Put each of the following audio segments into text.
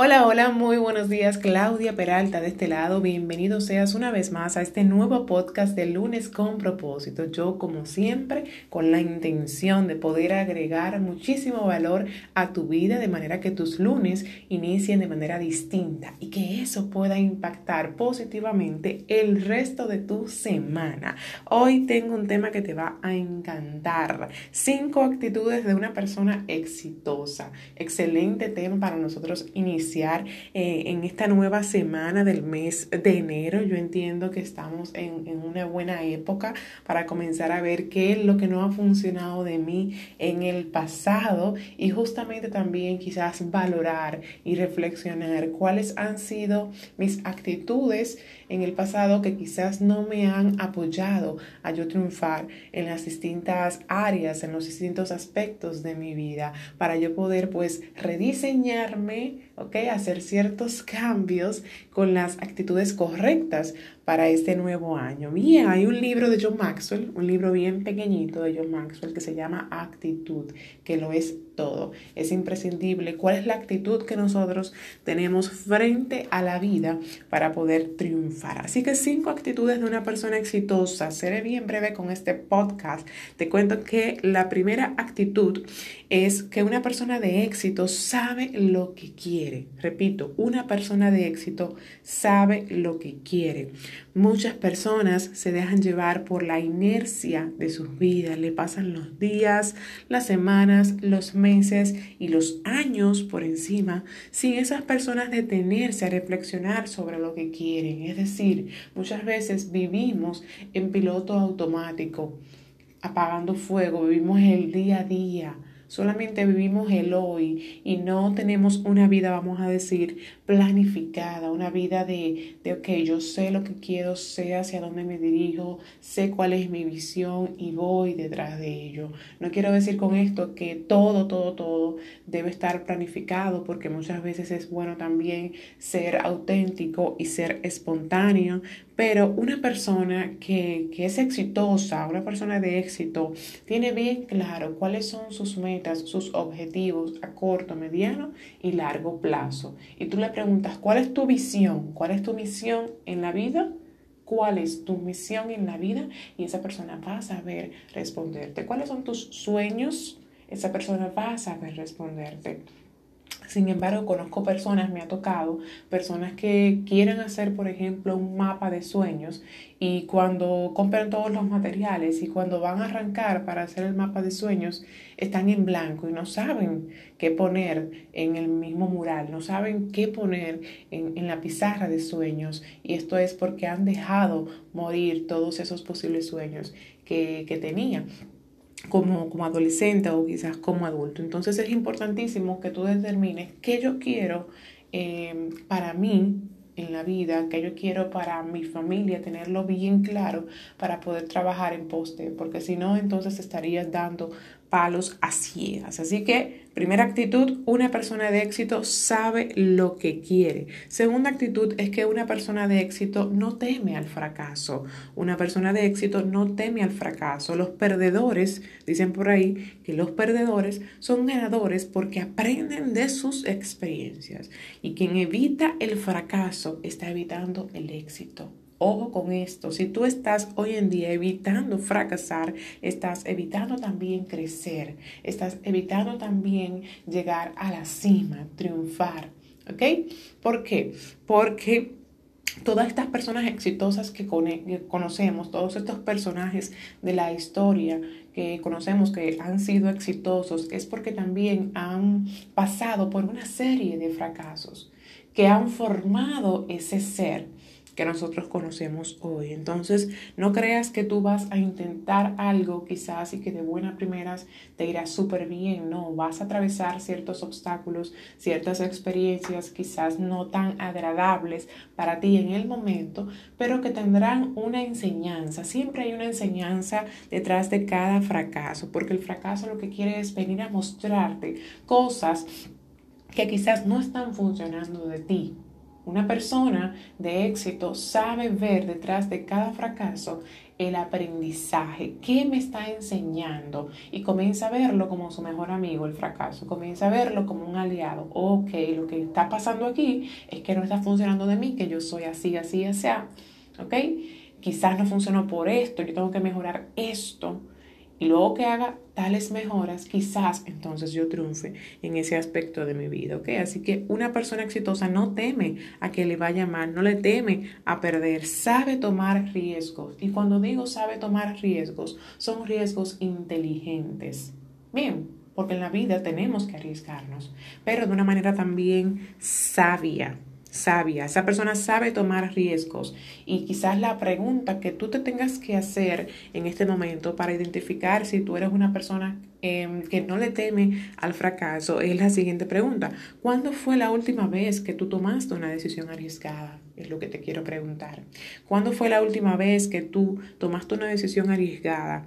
Hola, hola, muy buenos días. Claudia Peralta de este lado. Bienvenido seas una vez más a este nuevo podcast de lunes con propósito. Yo, como siempre, con la intención de poder agregar muchísimo valor a tu vida de manera que tus lunes inicien de manera distinta y que eso pueda impactar positivamente el resto de tu semana. Hoy tengo un tema que te va a encantar. Cinco actitudes de una persona exitosa. Excelente tema para nosotros iniciar eh, en esta nueva semana del mes de enero. Yo entiendo que estamos en, en una buena época para comenzar a ver qué es lo que no ha funcionado de mí en el pasado y justamente también quizás valorar y reflexionar cuáles han sido mis actitudes en el pasado que quizás no me han apoyado a yo triunfar en las distintas áreas, en los distintos aspectos de mi vida, para yo poder pues rediseñarme ¿ok? Hacer ciertos cambios con las actitudes correctas para este nuevo año. Bien, hay un libro de John Maxwell, un libro bien pequeñito de John Maxwell que se llama Actitud, que lo es todo. Es imprescindible cuál es la actitud que nosotros tenemos frente a la vida para poder triunfar. Así que cinco actitudes de una persona exitosa. Seré bien breve con este podcast. Te cuento que la primera actitud es que una persona de éxito sabe lo que quiere. Repito, una persona de éxito sabe lo que quiere. Muchas personas se dejan llevar por la inercia de sus vidas, le pasan los días, las semanas, los meses y los años por encima sin esas personas detenerse a reflexionar sobre lo que quieren. Es decir, muchas veces vivimos en piloto automático, apagando fuego, vivimos el día a día Solamente vivimos el hoy y no tenemos una vida, vamos a decir, planificada, una vida de, de, ok, yo sé lo que quiero, sé hacia dónde me dirijo, sé cuál es mi visión y voy detrás de ello. No quiero decir con esto que todo, todo, todo debe estar planificado porque muchas veces es bueno también ser auténtico y ser espontáneo, pero una persona que, que es exitosa, una persona de éxito, tiene bien claro cuáles son sus metas, sus objetivos a corto, mediano y largo plazo. Y tú le preguntas, ¿cuál es tu visión? ¿Cuál es tu misión en la vida? ¿Cuál es tu misión en la vida? Y esa persona va a saber responderte. ¿Cuáles son tus sueños? Esa persona va a saber responderte. Sin embargo, conozco personas, me ha tocado, personas que quieren hacer, por ejemplo, un mapa de sueños y cuando compran todos los materiales y cuando van a arrancar para hacer el mapa de sueños, están en blanco y no saben qué poner en el mismo mural, no saben qué poner en, la pizarra de sueños. Y esto es porque han dejado morir todos esos posibles sueños que, que tenían como, como adolescente o quizás como adulto. Entonces es importantísimo que tú determines qué yo quiero eh, para mí en la vida, que yo quiero para mi familia, tenerlo bien claro para poder trabajar en poste, porque si no, entonces estarías dando palos a ciegas. Así que, primera actitud, una persona de éxito sabe lo que quiere. Segunda actitud es que una persona de éxito no teme al fracaso. Una persona de éxito no teme al fracaso. Los perdedores, dicen por ahí, que los perdedores son ganadores porque aprenden de sus experiencias. Y quien evita el fracaso está evitando el éxito. Ojo con esto, si tú estás hoy en día evitando fracasar, estás evitando también crecer, estás evitando también llegar a la cima, triunfar. ¿Ok? ¿Por qué? Porque todas estas personas exitosas que, conocemos, todos estos personajes de la historia que conocemos que han sido exitosos, es porque también han pasado por una serie de fracasos que han formado ese ser que nosotros conocemos hoy. Entonces, no creas que tú vas a intentar algo quizás y que de buena primeras te irá súper bien. No, vas a atravesar ciertos obstáculos, ciertas experiencias quizás no tan agradables para ti en el momento, pero que tendrán una enseñanza. Siempre hay una enseñanza detrás de cada fracaso, porque el fracaso lo que quiere es venir a mostrarte cosas que quizás no están funcionando de ti, Una persona de éxito sabe ver detrás de cada fracaso el aprendizaje, qué me está enseñando y comienza a verlo como su mejor amigo, el fracaso, comienza a verlo como un aliado. Ok, lo que está pasando aquí es que no está funcionando de mí, que yo soy así, así, así, ok, quizás no funcionó por esto, yo tengo que mejorar esto y luego que haga tales mejoras, quizás entonces yo triunfe en ese aspecto de mi vida, ¿ok? Así que una persona exitosa no teme a que le vaya mal, no le teme a perder, sabe tomar riesgos. Y cuando digo sabe tomar riesgos, son riesgos inteligentes. Bien, porque en la vida tenemos que arriesgarnos, pero de una manera también sabia sabia, esa persona sabe tomar riesgos y quizás la pregunta que tú te tengas que hacer en este momento para identificar si tú eres una persona em, que no le teme al fracaso es la siguiente pregunta. ¿Cuándo fue la última vez que tú tomaste una decisión arriesgada? Es lo que te quiero preguntar. ¿Cuándo fue la última vez que tú tomaste una decisión arriesgada?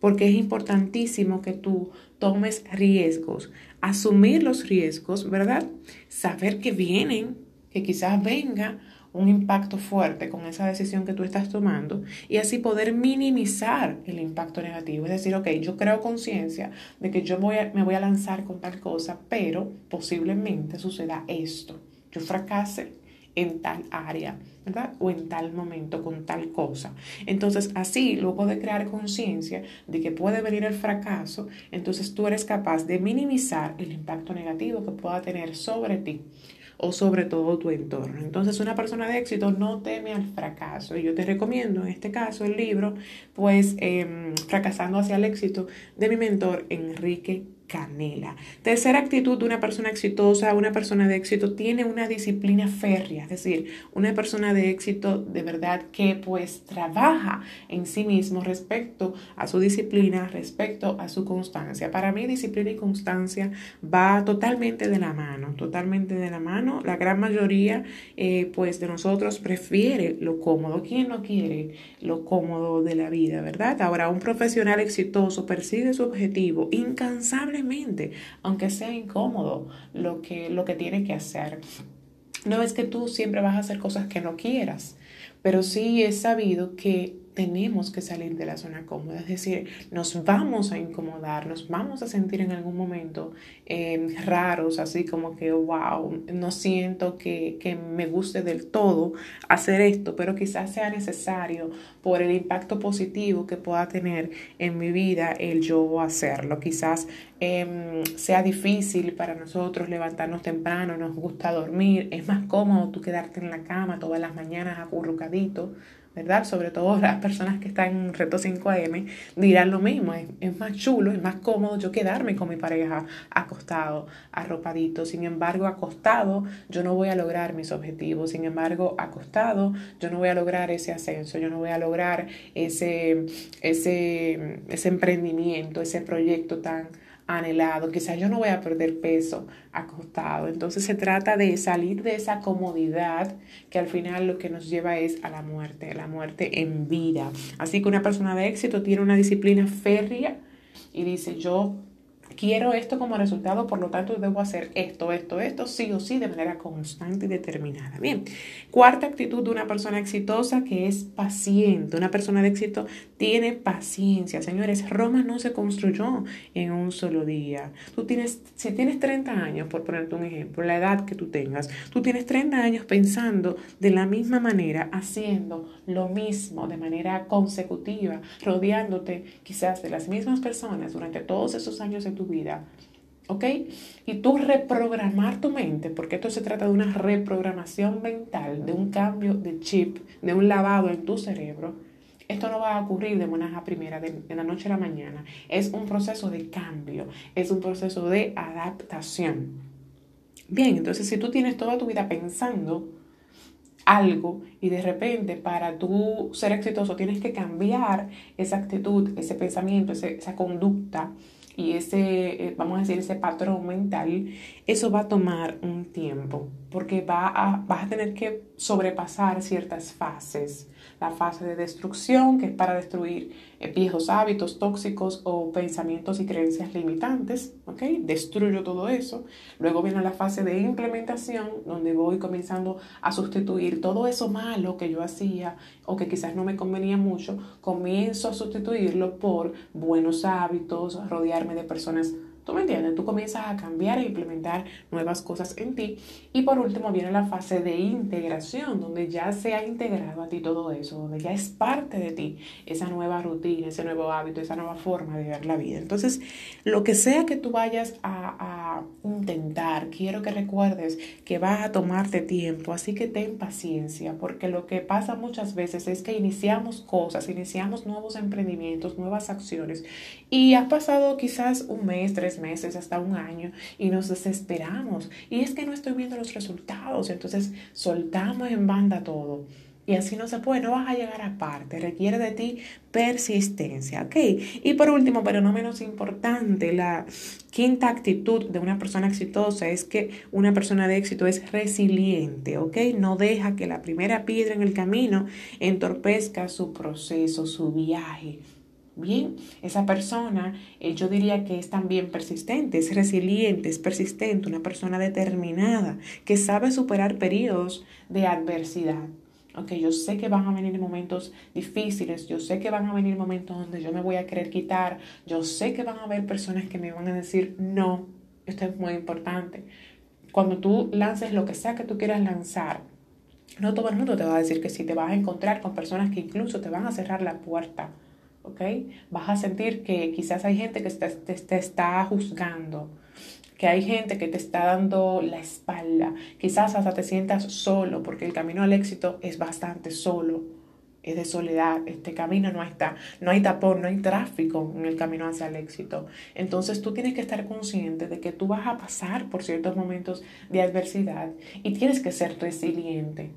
Porque es importantísimo que tú tomes riesgos, asumir los riesgos, ¿verdad? Saber que vienen, que quizás venga un impacto fuerte con esa decisión que tú estás tomando y así poder minimizar el impacto negativo. Es decir, ok, yo creo conciencia de que yo voy me voy a lanzar con tal cosa, pero posiblemente suceda esto. Yo fracase en tal área, ¿verdad? O en tal momento con tal cosa. Entonces, así, luego de crear conciencia de que puede venir el fracaso, entonces tú eres capaz de minimizar el impacto negativo que pueda tener sobre ti o sobre todo tu entorno. Entonces una persona de éxito no teme al fracaso. Y yo te recomiendo en este caso el libro, pues em, Fracasando hacia el éxito de mi mentor Enrique canela. Tercera actitud de una persona exitosa, una persona de éxito, tiene una disciplina férrea, es decir, una persona de éxito de verdad que pues trabaja en sí mismo respecto a su disciplina, respecto a su constancia. Para mí disciplina y constancia va totalmente de la mano, totalmente de la mano. La gran mayoría eh, pues de nosotros prefiere lo cómodo. ¿Quién no quiere lo cómodo de la vida, verdad? Ahora, un profesional exitoso persigue su objetivo incansable aunque sea incómodo lo que, lo que tiene que hacer. No es que tú siempre vas a hacer cosas que no quieras, pero sí es sabido que tenemos que salir de la zona cómoda, es decir, nos vamos a incomodar, nos vamos a sentir en algún momento em, raros, así como que, wow, no siento que, que me guste del todo hacer esto, pero quizás sea necesario por el impacto positivo que pueda tener en mi vida el yo hacerlo. Quizás em, sea difícil para nosotros levantarnos temprano, nos gusta dormir, es más cómodo tú quedarte en la cama todas las mañanas acurrucadito ¿verdad? Sobre todo las personas que están en Reto 5am dirán lo mismo, es, más chulo, es más cómodo yo quedarme con mi pareja acostado, arropadito. Sin embargo, acostado yo no voy a lograr mis objetivos. Sin embargo, acostado yo no voy a lograr ese ascenso, yo no voy a lograr ese, ese, ese emprendimiento, ese proyecto tan anhelado. Quizás yo no voy a perder peso acostado. Entonces se trata de salir de esa comodidad que al final lo que nos lleva es a la muerte, la muerte en vida. Así que una persona de éxito tiene una disciplina férrea y dice yo quiero esto como resultado, por lo tanto debo hacer esto, esto, esto, sí o sí, de manera constante y determinada. Bien, cuarta actitud de una persona exitosa que es paciente. Una persona de éxito tiene paciencia. Señores, Roma no se construyó en un solo día. Tú tienes, si tienes 30 años, por ponerte un ejemplo, la edad que tú tengas, tú tienes 30 años pensando de la misma manera, haciendo lo mismo de manera consecutiva, rodeándote quizás de las mismas personas durante todos esos años de tu vida. ¿Ok? Y tú reprogramar tu mente, porque esto se trata de una reprogramación mental, de un cambio de chip, de un lavado en tu cerebro. Esto no va a ocurrir de buenas a primeras, de, de la noche a la mañana. Es un proceso de cambio, es un proceso de adaptación. Bien, entonces si tú tienes toda tu vida pensando algo y de repente para tú ser exitoso tienes que cambiar esa actitud, ese pensamiento, esa conducta y ese, eh, vamos a decir, ese patrón mental, eso va a tomar un tiempo porque va a, vas a tener que sobrepasar ciertas fases La fase de destrucción, que es para destruir viejos hábitos tóxicos o pensamientos y creencias limitantes, ¿ok? Destruyo todo eso. Luego viene la fase de implementación, donde voy comenzando a sustituir todo eso malo que yo hacía o que quizás no me convenía mucho, comienzo a sustituirlo por buenos hábitos, rodearme de personas ¿Tú me entiendes? Tú comienzas a cambiar e implementar nuevas cosas en ti. Y por último viene la fase de integración, donde ya se ha integrado a ti todo eso, donde ya es parte de ti esa nueva rutina, ese nuevo hábito, esa nueva forma de ver la vida. Entonces, lo que sea que tú vayas a, intentar, quiero que recuerdes que vas a tomarte tiempo, así que ten paciencia, porque lo que pasa muchas veces es que iniciamos cosas, iniciamos nuevos emprendimientos, nuevas acciones, y ha pasado quizás un mes, tres meses, hasta un año y nos desesperamos. Y es que no estoy viendo los resultados, entonces soltamos en banda todo. Y así no se puede, no vas a llegar a parte, requiere de ti persistencia, ¿ok? Y por último, pero no menos importante, la quinta actitud de una persona exitosa es que una persona de éxito es resiliente, ¿ok? No deja que la primera piedra en el camino entorpezca su proceso, su viaje. Bien, esa persona eh, yo diría que es también persistente, es resiliente, es persistente, una persona determinada, que sabe superar periodos de adversidad. Ok, yo sé que van a venir momentos difíciles, yo sé que van a venir momentos donde yo me voy a querer quitar, yo sé que van a haber personas que me van a decir, no, esto es muy importante. Cuando tú lances lo que sea que tú quieras lanzar, no todo el mundo te va a decir que sí, te vas a encontrar con personas que incluso te van a cerrar la puerta ¿ok? Vas a sentir que quizás hay gente que te, está juzgando, que hay gente que te está dando la espalda, quizás hasta te sientas solo, porque el camino al éxito es bastante solo, es de soledad, este camino no está, no hay tapón, no hay tráfico en el camino hacia el éxito. Entonces tú tienes que estar consciente de que tú vas a pasar por ciertos momentos de adversidad y tienes que ser resiliente.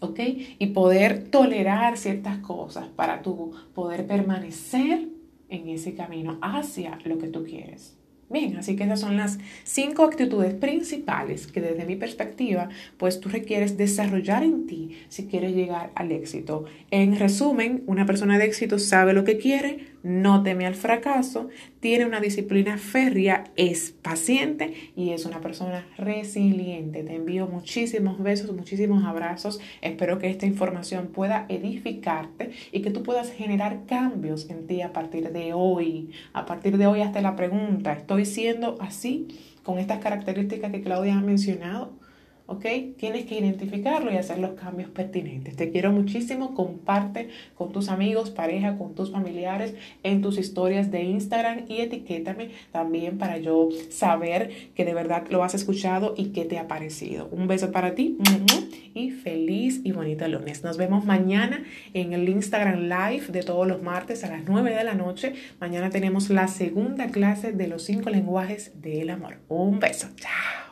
¿Ok? Y poder tolerar ciertas cosas para tú poder permanecer en ese camino hacia lo que tú quieres. Bien, así que esas son las cinco actitudes principales que desde mi perspectiva, pues tú requieres desarrollar en ti si quieres llegar al éxito. En resumen, una persona de éxito sabe lo que quiere, no teme al fracaso, tiene una disciplina férrea, es paciente y es una persona resiliente. Te envío muchísimos besos, muchísimos abrazos. Espero que esta información pueda edificarte y que tú puedas generar cambios en ti a partir de hoy. A partir de hoy hasta la pregunta, ¿estoy siendo así con estas características que Claudia ha mencionado? ¿Ok? Tienes que identificarlo y hacer los cambios pertinentes. Te quiero muchísimo, comparte con tus amigos, pareja, con tus familiares en tus historias de Instagram y etiquétame también para yo saber que de verdad lo has escuchado y que te ha parecido. Un beso para ti y feliz y bonito lunes. Nos vemos mañana en el Instagram Live de todos los martes a las 9 de la noche. Mañana tenemos la segunda clase de los cinco lenguajes del amor. Un beso. Chao.